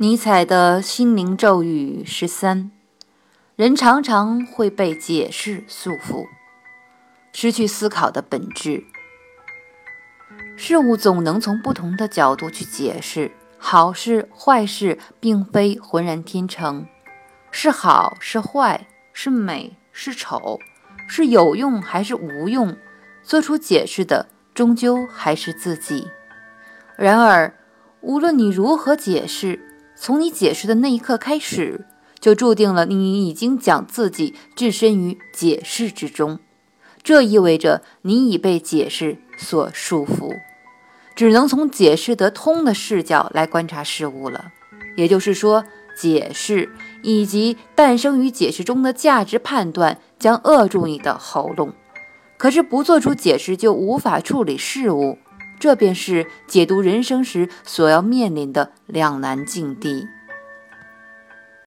尼采的心灵咒语十三：人常常会被解释束缚，失去思考的本质。事物总能从不同的角度去解释，好事坏事并非浑然天成，是好是坏，是美是丑，是有用还是无用，做出解释的终究还是自己。然而，无论你如何解释，从你解释的那一刻开始，就注定了你已经将自己置身于解释之中。这意味着你已被解释所束缚，只能从解释得通的视角来观察事物了。也就是说，解释以及诞生于解释中的价值判断将扼住你的喉咙。可是不做出解释，就无法处理事物。这便是解读人生时所要面临的两难境地。